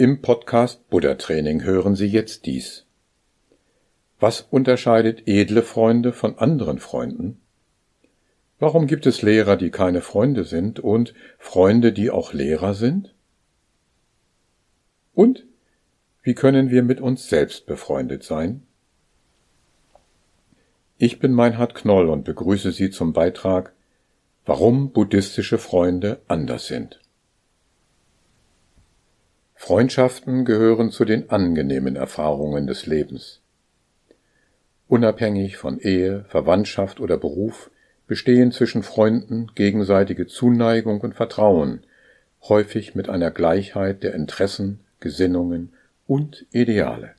Im Podcast Buddha Training hören Sie jetzt dies. Was unterscheidet edle Freunde von anderen Freunden? Warum gibt es Lehrer, die keine Freunde sind und Freunde, die auch Lehrer sind? Und wie können wir mit uns selbst befreundet sein? Ich bin Meinhard Knoll und begrüße Sie zum Beitrag Warum buddhistische Freunde anders sind. Freundschaften gehören zu den angenehmen Erfahrungen des Lebens. Unabhängig von Ehe, Verwandtschaft oder Beruf bestehen zwischen Freunden gegenseitige Zuneigung und Vertrauen, häufig mit einer Gleichheit der Interessen, Gesinnungen und Ideale.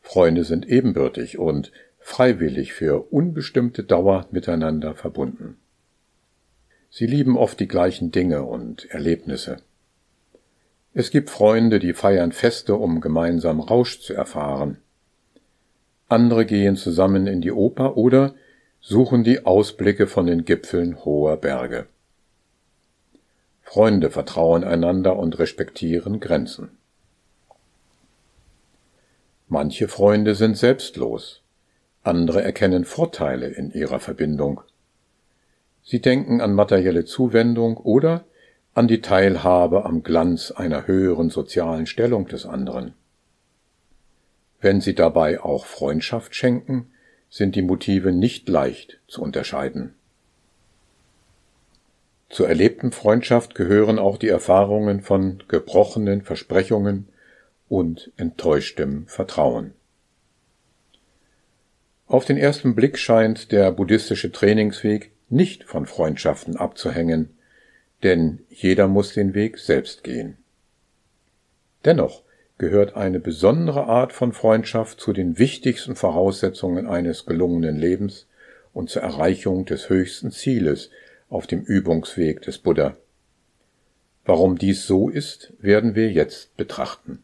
Freunde sind ebenbürtig und freiwillig für unbestimmte Dauer miteinander verbunden. Sie lieben oft die gleichen Dinge und Erlebnisse. Es gibt Freunde, die feiern Feste, um gemeinsam Rausch zu erfahren. Andere gehen zusammen in die Oper oder suchen die Ausblicke von den Gipfeln hoher Berge. Freunde vertrauen einander und respektieren Grenzen. Manche Freunde sind selbstlos, andere erkennen Vorteile in ihrer Verbindung. Sie denken an materielle Zuwendung oder an die Teilhabe am Glanz einer höheren sozialen Stellung des anderen. Wenn sie dabei auch Freundschaft schenken, sind die Motive nicht leicht zu unterscheiden. Zur erlebten Freundschaft gehören auch die Erfahrungen von gebrochenen Versprechungen und enttäuschtem Vertrauen. Auf den ersten Blick scheint der buddhistische Trainingsweg nicht von Freundschaften abzuhängen, denn jeder muss den Weg selbst gehen. Dennoch gehört eine besondere Art von Freundschaft zu den wichtigsten Voraussetzungen eines gelungenen Lebens und zur Erreichung des höchsten Zieles auf dem Übungsweg des Buddha. Warum dies so ist, werden wir jetzt betrachten.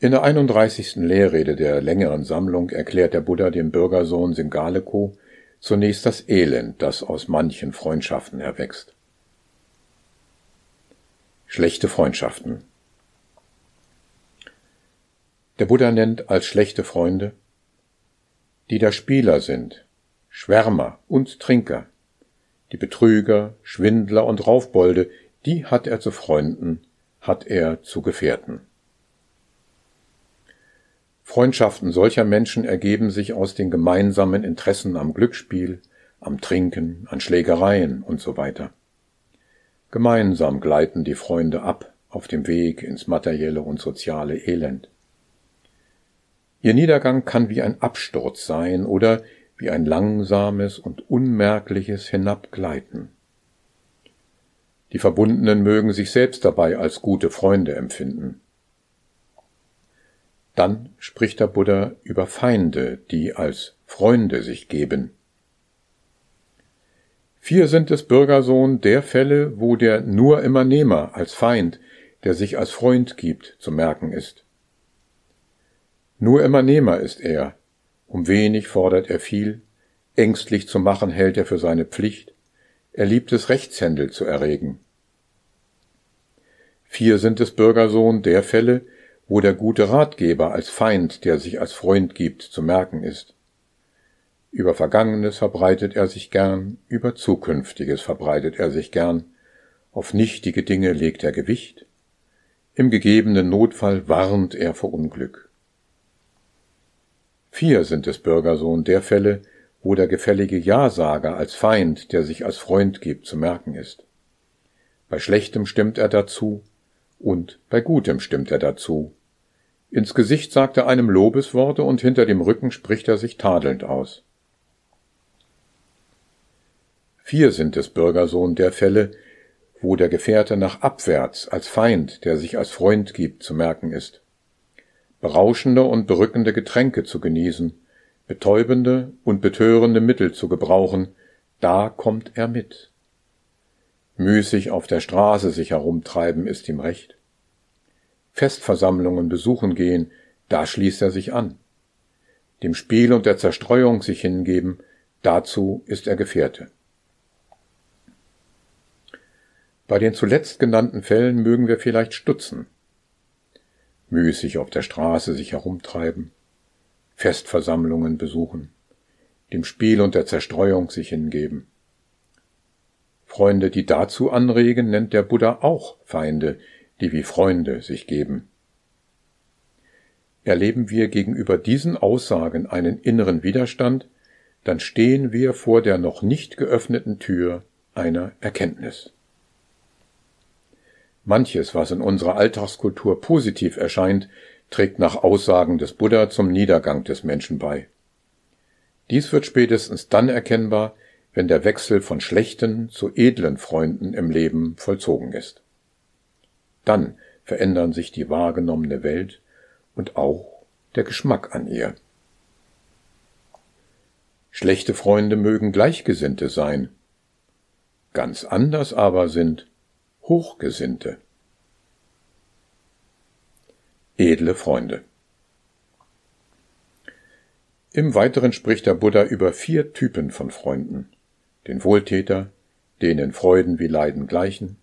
In der 31. Lehrrede der längeren Sammlung erklärt der Buddha dem Bürgersohn Singaleko zunächst das Elend, das aus manchen Freundschaften erwächst. Schlechte Freundschaften. Der Buddha nennt als schlechte Freunde, die da Spieler sind, Schwärmer und Trinker, die Betrüger, Schwindler und Raufbolde, die hat er zu Freunden, hat er zu Gefährten. Freundschaften solcher Menschen ergeben sich aus den gemeinsamen Interessen am Glücksspiel, am Trinken, an Schlägereien und so weiter. Gemeinsam gleiten die Freunde ab auf dem Weg ins materielle und soziale Elend. Ihr Niedergang kann wie ein Absturz sein oder wie ein langsames und unmerkliches Hinabgleiten. Die Verbundenen mögen sich selbst dabei als gute Freunde empfinden. Dann spricht der Buddha über Feinde, die als Freunde sich geben. Vier sind es Bürgersohn der Fälle, wo der nur immer Nehmer als Feind, der sich als Freund gibt, zu merken ist. Nur immer Nehmer ist er, um wenig fordert er viel, ängstlich zu machen hält er für seine Pflicht, er liebt es Rechtshändel zu erregen. Vier sind es Bürgersohn der Fälle, wo der gute Ratgeber als Feind, der sich als Freund gibt, zu merken ist. Über Vergangenes verbreitet er sich gern, über Zukünftiges verbreitet er sich gern, auf nichtige Dinge legt er Gewicht, im gegebenen Notfall warnt er vor Unglück. Vier sind es Bürgersohn der Fälle, wo der gefällige Ja-Sager als Feind, der sich als Freund gibt, zu merken ist. Bei Schlechtem stimmt er dazu und bei Gutem stimmt er dazu, ins Gesicht sagt er einem Lobesworte und hinter dem Rücken spricht er sich tadelnd aus. Vier sind es, Bürgersohn, der Fälle, wo der Gefährte nach abwärts als Feind, der sich als Freund gibt, zu merken ist. Berauschende und berückende Getränke zu genießen, betäubende und betörende Mittel zu gebrauchen, da kommt er mit. Müßig auf der Straße sich herumtreiben ist ihm recht. Festversammlungen besuchen gehen, da schließt er sich an. Dem Spiel und der Zerstreuung sich hingeben, dazu ist er Gefährte. Bei den zuletzt genannten Fällen mögen wir vielleicht stutzen, müßig auf der Straße sich herumtreiben, Festversammlungen besuchen, dem Spiel und der Zerstreuung sich hingeben. Freunde, die dazu anregen, nennt der Buddha auch Feinde, die wie Freunde sich geben. Erleben wir gegenüber diesen Aussagen einen inneren Widerstand, dann stehen wir vor der noch nicht geöffneten Tür einer Erkenntnis. Manches, was in unserer Alltagskultur positiv erscheint, trägt nach Aussagen des Buddha zum Niedergang des Menschen bei. Dies wird spätestens dann erkennbar, wenn der Wechsel von schlechten zu edlen Freunden im Leben vollzogen ist. Dann verändern sich die wahrgenommene Welt und auch der Geschmack an ihr. Schlechte Freunde mögen Gleichgesinnte sein, ganz anders aber sind Hochgesinnte. Edle Freunde. Im Weiteren spricht der Buddha über vier Typen von Freunden. Den Wohltäter, den in Freuden wie Leiden gleichen,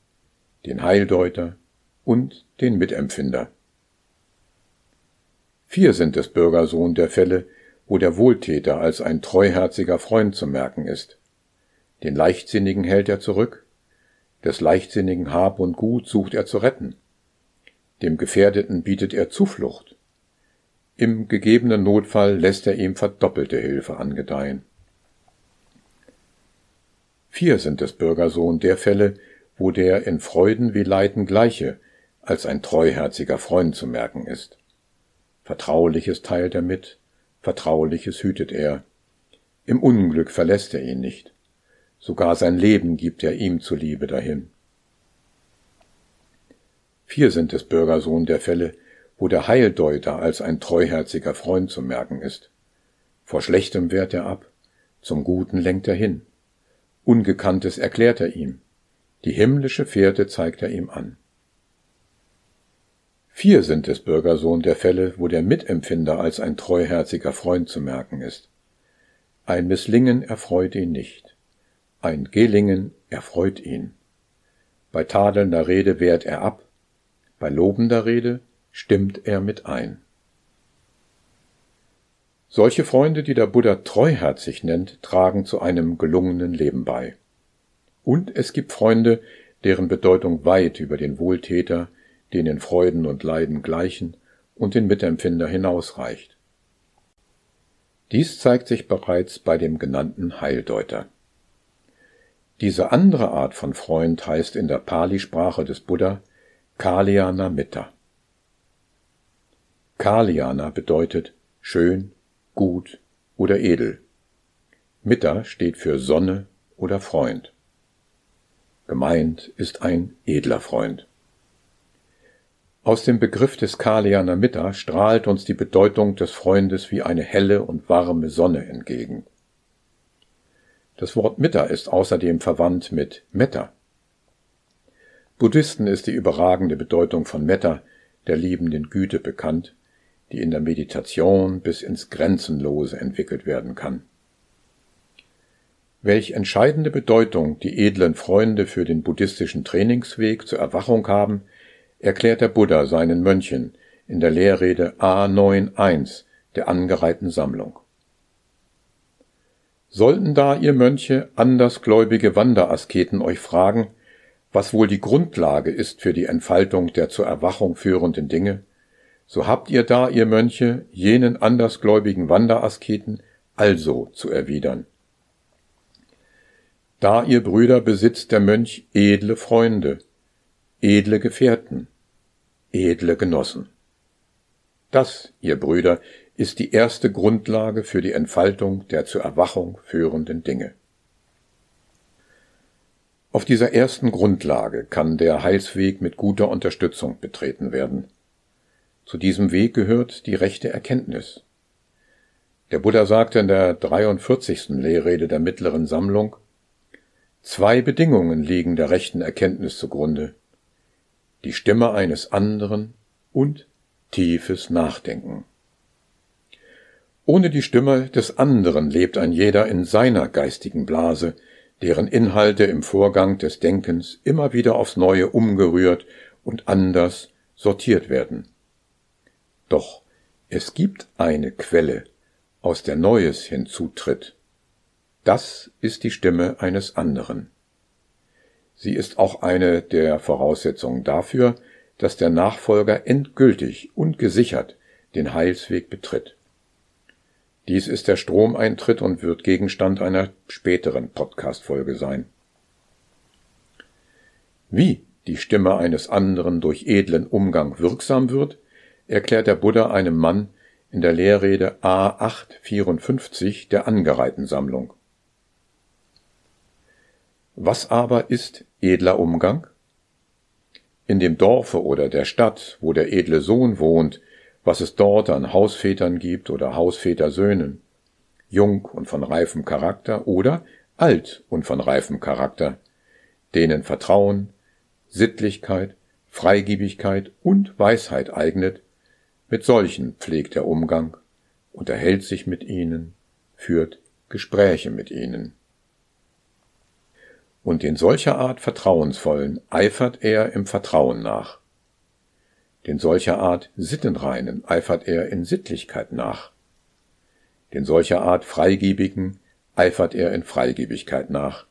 den Heildeuter und den Mitempfinder. Vier sind es Bürgersohn der Fälle, wo der Wohltäter als ein treuherziger Freund zu merken ist. Den Leichtsinnigen hält er zurück, des leichtsinnigen Hab und Gut sucht er zu retten. Dem Gefährdeten bietet er Zuflucht. Im gegebenen Notfall lässt er ihm verdoppelte Hilfe angedeihen. Vier sind des Bürgersohn der Fälle, wo der in Freuden wie Leiden gleiche, als ein treuherziger Freund zu merken ist. Vertrauliches teilt er mit, Vertrauliches hütet er. Im Unglück verlässt er ihn nicht sogar sein Leben gibt er ihm zuliebe dahin. Vier sind es Bürgersohn der Fälle, wo der Heildeuter als ein treuherziger Freund zu merken ist. Vor Schlechtem wehrt er ab, zum Guten lenkt er hin. Ungekanntes erklärt er ihm, die himmlische Fährte zeigt er ihm an. Vier sind es Bürgersohn der Fälle, wo der Mitempfinder als ein treuherziger Freund zu merken ist. Ein Misslingen erfreut ihn nicht. Ein Gelingen erfreut ihn. Bei tadelnder Rede wehrt er ab, bei lobender Rede stimmt er mit ein. Solche Freunde, die der Buddha treuherzig nennt, tragen zu einem gelungenen Leben bei. Und es gibt Freunde, deren Bedeutung weit über den Wohltäter, den in Freuden und Leiden gleichen und den Mitempfinder hinausreicht. Dies zeigt sich bereits bei dem genannten Heildeuter. Diese andere Art von Freund heißt in der Pali-Sprache des Buddha Kalyana Mitta. Kalyana bedeutet schön, gut oder edel. Mitta steht für Sonne oder Freund. Gemeint ist ein edler Freund. Aus dem Begriff des Kalyana Mitta strahlt uns die Bedeutung des Freundes wie eine helle und warme Sonne entgegen. Das Wort Mitta ist außerdem verwandt mit Metta. Buddhisten ist die überragende Bedeutung von Metta, der liebenden Güte, bekannt, die in der Meditation bis ins Grenzenlose entwickelt werden kann. Welch entscheidende Bedeutung die edlen Freunde für den buddhistischen Trainingsweg zur Erwachung haben, erklärt der Buddha seinen Mönchen in der Lehrrede A91 der angereihten Sammlung. Sollten da ihr Mönche andersgläubige Wanderasketen euch fragen, was wohl die Grundlage ist für die Entfaltung der zur Erwachung führenden Dinge, so habt ihr da, ihr Mönche, jenen andersgläubigen Wanderasketen also zu erwidern. Da, ihr Brüder, besitzt der Mönch edle Freunde, edle Gefährten, edle Genossen. Das, ihr Brüder, ist die erste Grundlage für die Entfaltung der zur Erwachung führenden Dinge. Auf dieser ersten Grundlage kann der Heilsweg mit guter Unterstützung betreten werden. Zu diesem Weg gehört die rechte Erkenntnis. Der Buddha sagte in der 43. Lehrrede der mittleren Sammlung, Zwei Bedingungen liegen der rechten Erkenntnis zugrunde. Die Stimme eines anderen und tiefes Nachdenken. Ohne die Stimme des anderen lebt ein jeder in seiner geistigen Blase, deren Inhalte im Vorgang des Denkens immer wieder aufs Neue umgerührt und anders sortiert werden. Doch es gibt eine Quelle, aus der Neues hinzutritt. Das ist die Stimme eines anderen. Sie ist auch eine der Voraussetzungen dafür, dass der Nachfolger endgültig und gesichert den Heilsweg betritt. Dies ist der Stromeintritt und wird Gegenstand einer späteren Podcast-Folge sein. Wie die Stimme eines anderen durch edlen Umgang wirksam wird, erklärt der Buddha einem Mann in der Lehrrede A854 der Angereihten-Sammlung. Was aber ist edler Umgang? In dem Dorfe oder der Stadt, wo der edle Sohn wohnt, was es dort an Hausvätern gibt oder Hausvätersöhnen, jung und von reifem Charakter oder alt und von reifem Charakter, denen Vertrauen, Sittlichkeit, Freigebigkeit und Weisheit eignet, mit solchen pflegt er Umgang, unterhält sich mit ihnen, führt Gespräche mit ihnen. Und in solcher Art Vertrauensvollen eifert er im Vertrauen nach den solcher Art Sittenreinen eifert er in Sittlichkeit nach. Den solcher Art Freigebigen eifert er in Freigebigkeit nach.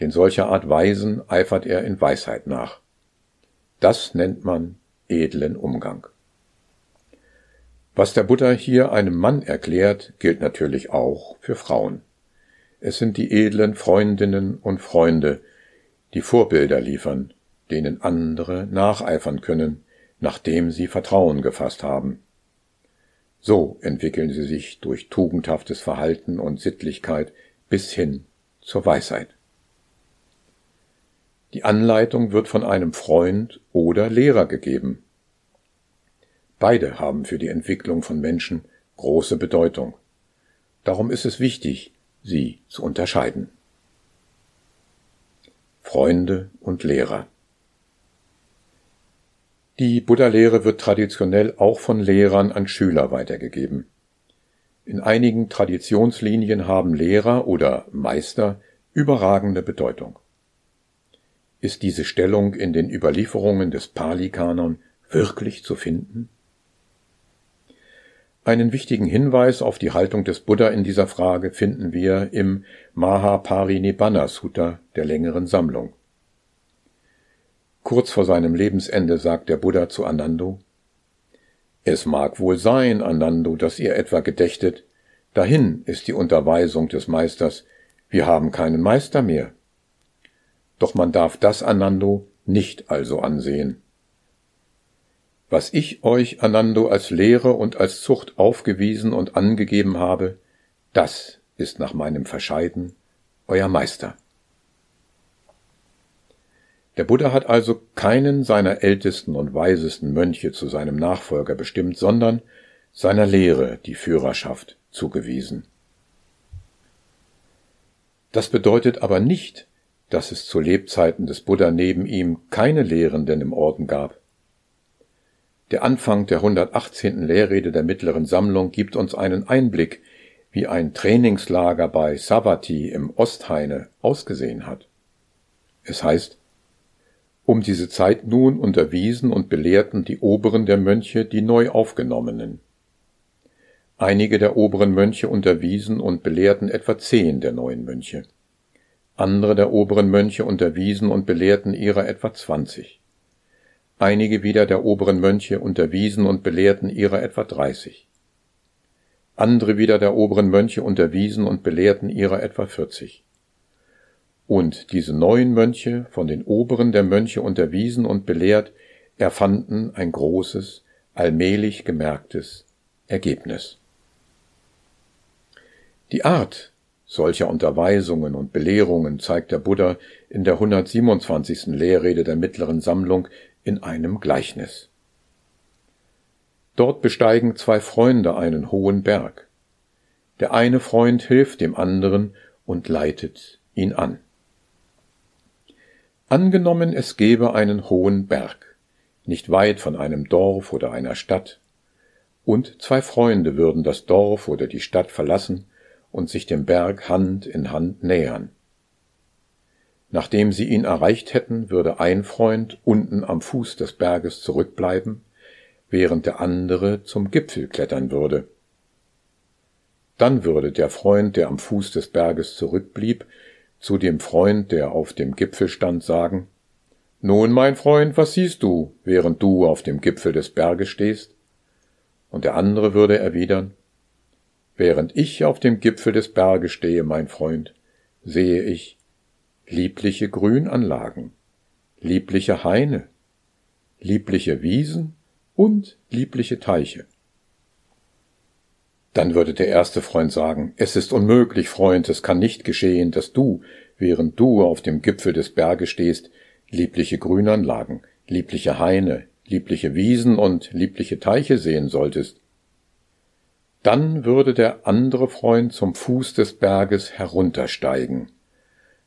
Den solcher Art Weisen eifert er in Weisheit nach. Das nennt man edlen Umgang. Was der Buddha hier einem Mann erklärt, gilt natürlich auch für Frauen. Es sind die edlen Freundinnen und Freunde, die Vorbilder liefern, denen andere nacheifern können, nachdem sie Vertrauen gefasst haben. So entwickeln sie sich durch tugendhaftes Verhalten und Sittlichkeit bis hin zur Weisheit. Die Anleitung wird von einem Freund oder Lehrer gegeben. Beide haben für die Entwicklung von Menschen große Bedeutung. Darum ist es wichtig, sie zu unterscheiden. Freunde und Lehrer. Die Buddha-Lehre wird traditionell auch von Lehrern an Schüler weitergegeben. In einigen Traditionslinien haben Lehrer oder Meister überragende Bedeutung. Ist diese Stellung in den Überlieferungen des Pali-Kanon wirklich zu finden? Einen wichtigen Hinweis auf die Haltung des Buddha in dieser Frage finden wir im Mahaparinibbana Sutta der längeren Sammlung. Kurz vor seinem Lebensende sagt der Buddha zu Anando, Es mag wohl sein, Anando, dass ihr etwa gedächtet, dahin ist die Unterweisung des Meisters, wir haben keinen Meister mehr. Doch man darf das, Anando, nicht also ansehen. Was ich euch, Anando, als Lehre und als Zucht aufgewiesen und angegeben habe, das ist nach meinem Verscheiden euer Meister. Der Buddha hat also keinen seiner ältesten und weisesten Mönche zu seinem Nachfolger bestimmt, sondern seiner Lehre die Führerschaft zugewiesen. Das bedeutet aber nicht, dass es zu Lebzeiten des Buddha neben ihm keine Lehrenden im Orden gab. Der Anfang der 118. Lehrrede der mittleren Sammlung gibt uns einen Einblick, wie ein Trainingslager bei Savati im Osthaine ausgesehen hat. Es heißt, um diese Zeit nun unterwiesen und belehrten die Oberen der Mönche die neu aufgenommenen. Einige der oberen Mönche unterwiesen und belehrten etwa zehn der neuen Mönche. Andere der oberen Mönche unterwiesen und belehrten ihrer etwa zwanzig. Einige wieder der oberen Mönche unterwiesen und belehrten ihrer etwa dreißig. Andere wieder der oberen Mönche unterwiesen und belehrten ihrer etwa vierzig. Und diese neuen Mönche, von den Oberen der Mönche unterwiesen und belehrt, erfanden ein großes, allmählich gemerktes Ergebnis. Die Art solcher Unterweisungen und Belehrungen zeigt der Buddha in der 127. Lehrrede der mittleren Sammlung in einem Gleichnis. Dort besteigen zwei Freunde einen hohen Berg. Der eine Freund hilft dem anderen und leitet ihn an. Angenommen, es gäbe einen hohen Berg, nicht weit von einem Dorf oder einer Stadt, und zwei Freunde würden das Dorf oder die Stadt verlassen und sich dem Berg Hand in Hand nähern. Nachdem sie ihn erreicht hätten, würde ein Freund unten am Fuß des Berges zurückbleiben, während der andere zum Gipfel klettern würde. Dann würde der Freund, der am Fuß des Berges zurückblieb, zu dem Freund, der auf dem Gipfel stand, sagen Nun, mein Freund, was siehst du, während du auf dem Gipfel des Berges stehst? Und der andere würde erwidern Während ich auf dem Gipfel des Berges stehe, mein Freund, sehe ich liebliche Grünanlagen, liebliche Haine, liebliche Wiesen und liebliche Teiche. Dann würde der erste Freund sagen, es ist unmöglich, Freund, es kann nicht geschehen, dass du, während du auf dem Gipfel des Berges stehst, liebliche Grünanlagen, liebliche Haine, liebliche Wiesen und liebliche Teiche sehen solltest. Dann würde der andere Freund zum Fuß des Berges heruntersteigen,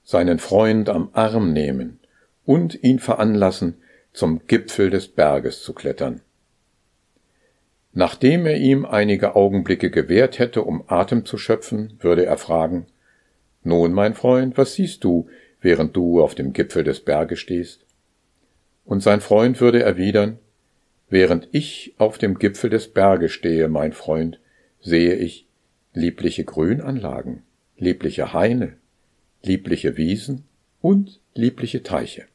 seinen Freund am Arm nehmen und ihn veranlassen, zum Gipfel des Berges zu klettern. Nachdem er ihm einige Augenblicke gewährt hätte, um Atem zu schöpfen, würde er fragen Nun, mein Freund, was siehst du, während du auf dem Gipfel des Berges stehst? Und sein Freund würde erwidern Während ich auf dem Gipfel des Berges stehe, mein Freund, sehe ich liebliche Grünanlagen, liebliche Haine, liebliche Wiesen und liebliche Teiche.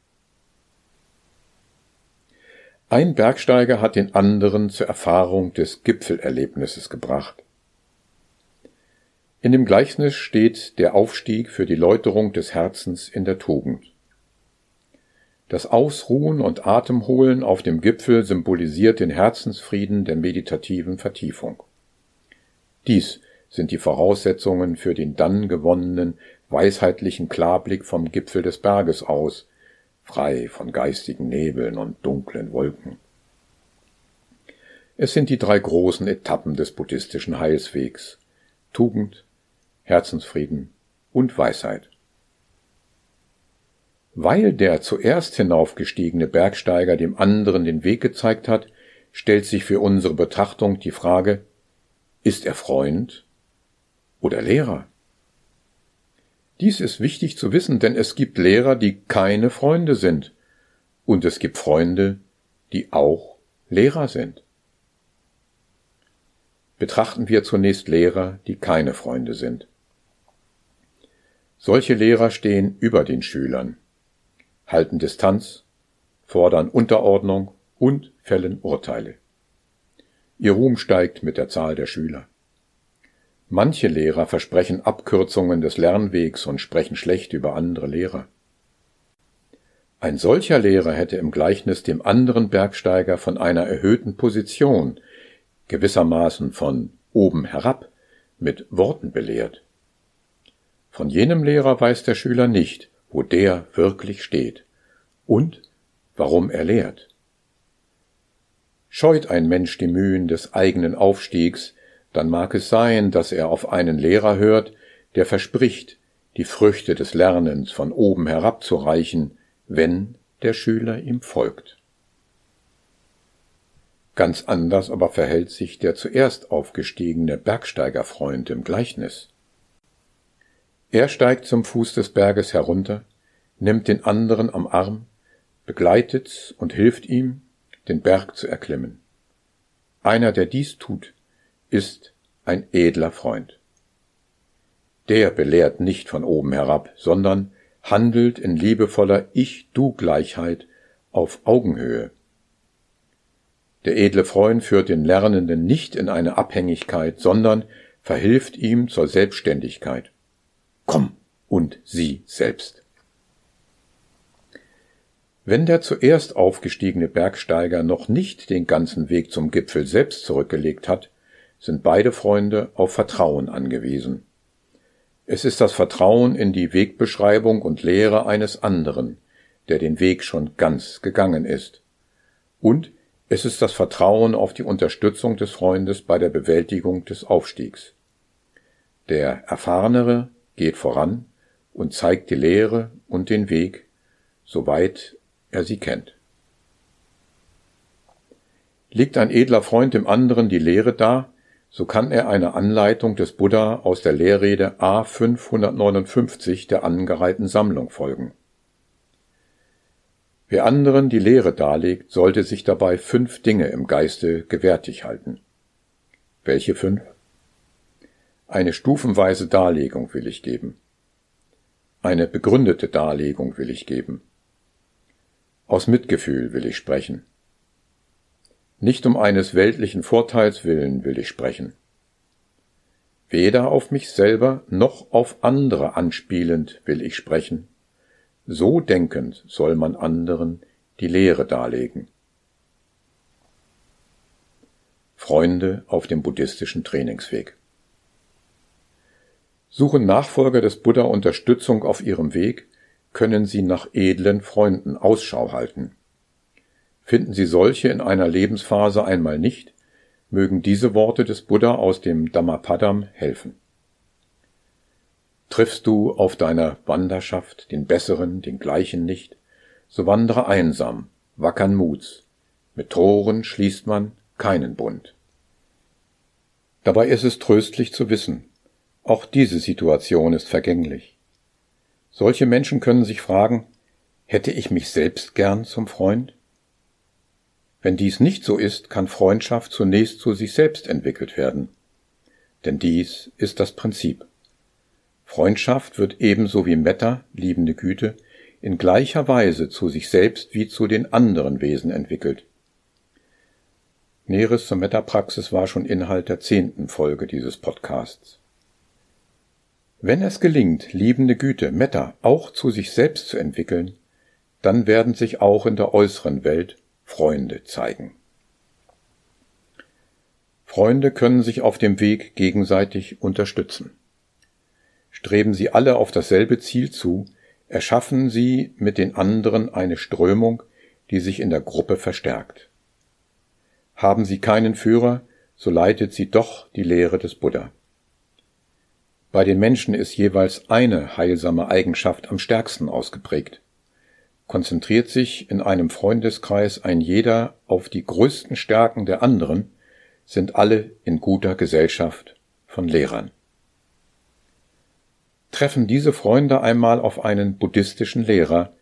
Ein Bergsteiger hat den anderen zur Erfahrung des Gipfelerlebnisses gebracht. In dem Gleichnis steht der Aufstieg für die Läuterung des Herzens in der Tugend. Das Ausruhen und Atemholen auf dem Gipfel symbolisiert den Herzensfrieden der meditativen Vertiefung. Dies sind die Voraussetzungen für den dann gewonnenen weisheitlichen Klarblick vom Gipfel des Berges aus, frei von geistigen Nebeln und dunklen Wolken. Es sind die drei großen Etappen des buddhistischen Heilswegs Tugend, Herzensfrieden und Weisheit. Weil der zuerst hinaufgestiegene Bergsteiger dem anderen den Weg gezeigt hat, stellt sich für unsere Betrachtung die Frage, ist er Freund oder Lehrer? Dies ist wichtig zu wissen, denn es gibt Lehrer, die keine Freunde sind, und es gibt Freunde, die auch Lehrer sind. Betrachten wir zunächst Lehrer, die keine Freunde sind. Solche Lehrer stehen über den Schülern, halten Distanz, fordern Unterordnung und fällen Urteile. Ihr Ruhm steigt mit der Zahl der Schüler. Manche Lehrer versprechen Abkürzungen des Lernwegs und sprechen schlecht über andere Lehrer. Ein solcher Lehrer hätte im Gleichnis dem anderen Bergsteiger von einer erhöhten Position, gewissermaßen von oben herab, mit Worten belehrt. Von jenem Lehrer weiß der Schüler nicht, wo der wirklich steht und warum er lehrt. Scheut ein Mensch die Mühen des eigenen Aufstiegs, dann mag es sein, dass er auf einen Lehrer hört, der verspricht, die Früchte des Lernens von oben herabzureichen, wenn der Schüler ihm folgt. Ganz anders aber verhält sich der zuerst aufgestiegene Bergsteigerfreund im Gleichnis. Er steigt zum Fuß des Berges herunter, nimmt den anderen am Arm, begleitet und hilft ihm, den Berg zu erklimmen. Einer, der dies tut, ist ein edler Freund. Der belehrt nicht von oben herab, sondern handelt in liebevoller Ich-Du-Gleichheit auf Augenhöhe. Der edle Freund führt den Lernenden nicht in eine Abhängigkeit, sondern verhilft ihm zur Selbstständigkeit. Komm und sieh selbst. Wenn der zuerst aufgestiegene Bergsteiger noch nicht den ganzen Weg zum Gipfel selbst zurückgelegt hat, sind beide Freunde auf Vertrauen angewiesen. Es ist das Vertrauen in die Wegbeschreibung und Lehre eines anderen, der den Weg schon ganz gegangen ist. Und es ist das Vertrauen auf die Unterstützung des Freundes bei der Bewältigung des Aufstiegs. Der Erfahrenere geht voran und zeigt die Lehre und den Weg, soweit er sie kennt. Liegt ein edler Freund dem anderen die Lehre dar, so kann er einer Anleitung des Buddha aus der Lehrrede A 559 der angereihten Sammlung folgen. Wer anderen die Lehre darlegt, sollte sich dabei fünf Dinge im Geiste gewärtig halten. Welche fünf? Eine stufenweise Darlegung will ich geben. Eine begründete Darlegung will ich geben. Aus Mitgefühl will ich sprechen. Nicht um eines weltlichen Vorteils willen will ich sprechen. Weder auf mich selber noch auf andere anspielend will ich sprechen. So denkend soll man anderen die Lehre darlegen. Freunde auf dem buddhistischen Trainingsweg. Suchen Nachfolger des Buddha Unterstützung auf ihrem Weg, können sie nach edlen Freunden Ausschau halten. Finden Sie solche in einer Lebensphase einmal nicht, mögen diese Worte des Buddha aus dem Dhammapadam helfen. Triffst du auf deiner Wanderschaft den Besseren, den Gleichen nicht, so wandere einsam, wackern Muts. Mit Toren schließt man keinen Bund. Dabei ist es tröstlich zu wissen, auch diese Situation ist vergänglich. Solche Menschen können sich fragen, hätte ich mich selbst gern zum Freund? Wenn dies nicht so ist, kann Freundschaft zunächst zu sich selbst entwickelt werden. Denn dies ist das Prinzip. Freundschaft wird ebenso wie Metta, liebende Güte, in gleicher Weise zu sich selbst wie zu den anderen Wesen entwickelt. Näheres zur Metapraxis war schon Inhalt der zehnten Folge dieses Podcasts. Wenn es gelingt, liebende Güte, Metta, auch zu sich selbst zu entwickeln, dann werden sich auch in der äußeren Welt Freunde zeigen. Freunde können sich auf dem Weg gegenseitig unterstützen. Streben sie alle auf dasselbe Ziel zu, erschaffen sie mit den anderen eine Strömung, die sich in der Gruppe verstärkt. Haben sie keinen Führer, so leitet sie doch die Lehre des Buddha. Bei den Menschen ist jeweils eine heilsame Eigenschaft am stärksten ausgeprägt. Konzentriert sich in einem Freundeskreis ein jeder auf die größten Stärken der anderen, sind alle in guter Gesellschaft von Lehrern. Treffen diese Freunde einmal auf einen buddhistischen Lehrer,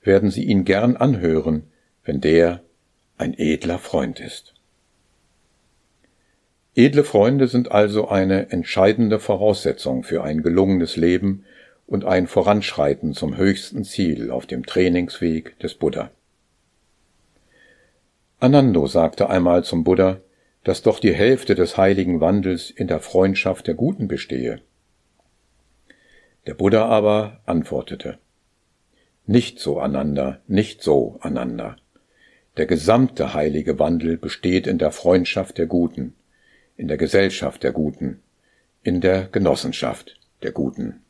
werden sie ihn gern anhören, wenn der ein edler Freund ist. Edle Freunde sind also eine entscheidende Voraussetzung für ein gelungenes Leben und ein Voranschreiten zum höchsten Ziel auf dem Trainingsweg des Buddha. Anando sagte einmal zum Buddha, dass doch die Hälfte des heiligen Wandels in der Freundschaft der Guten bestehe. Der Buddha aber antwortete, Nicht so, Ananda, nicht so, Ananda. Der gesamte heilige Wandel besteht in der Freundschaft der Guten, in der Gesellschaft der Guten, in der Genossenschaft der Guten.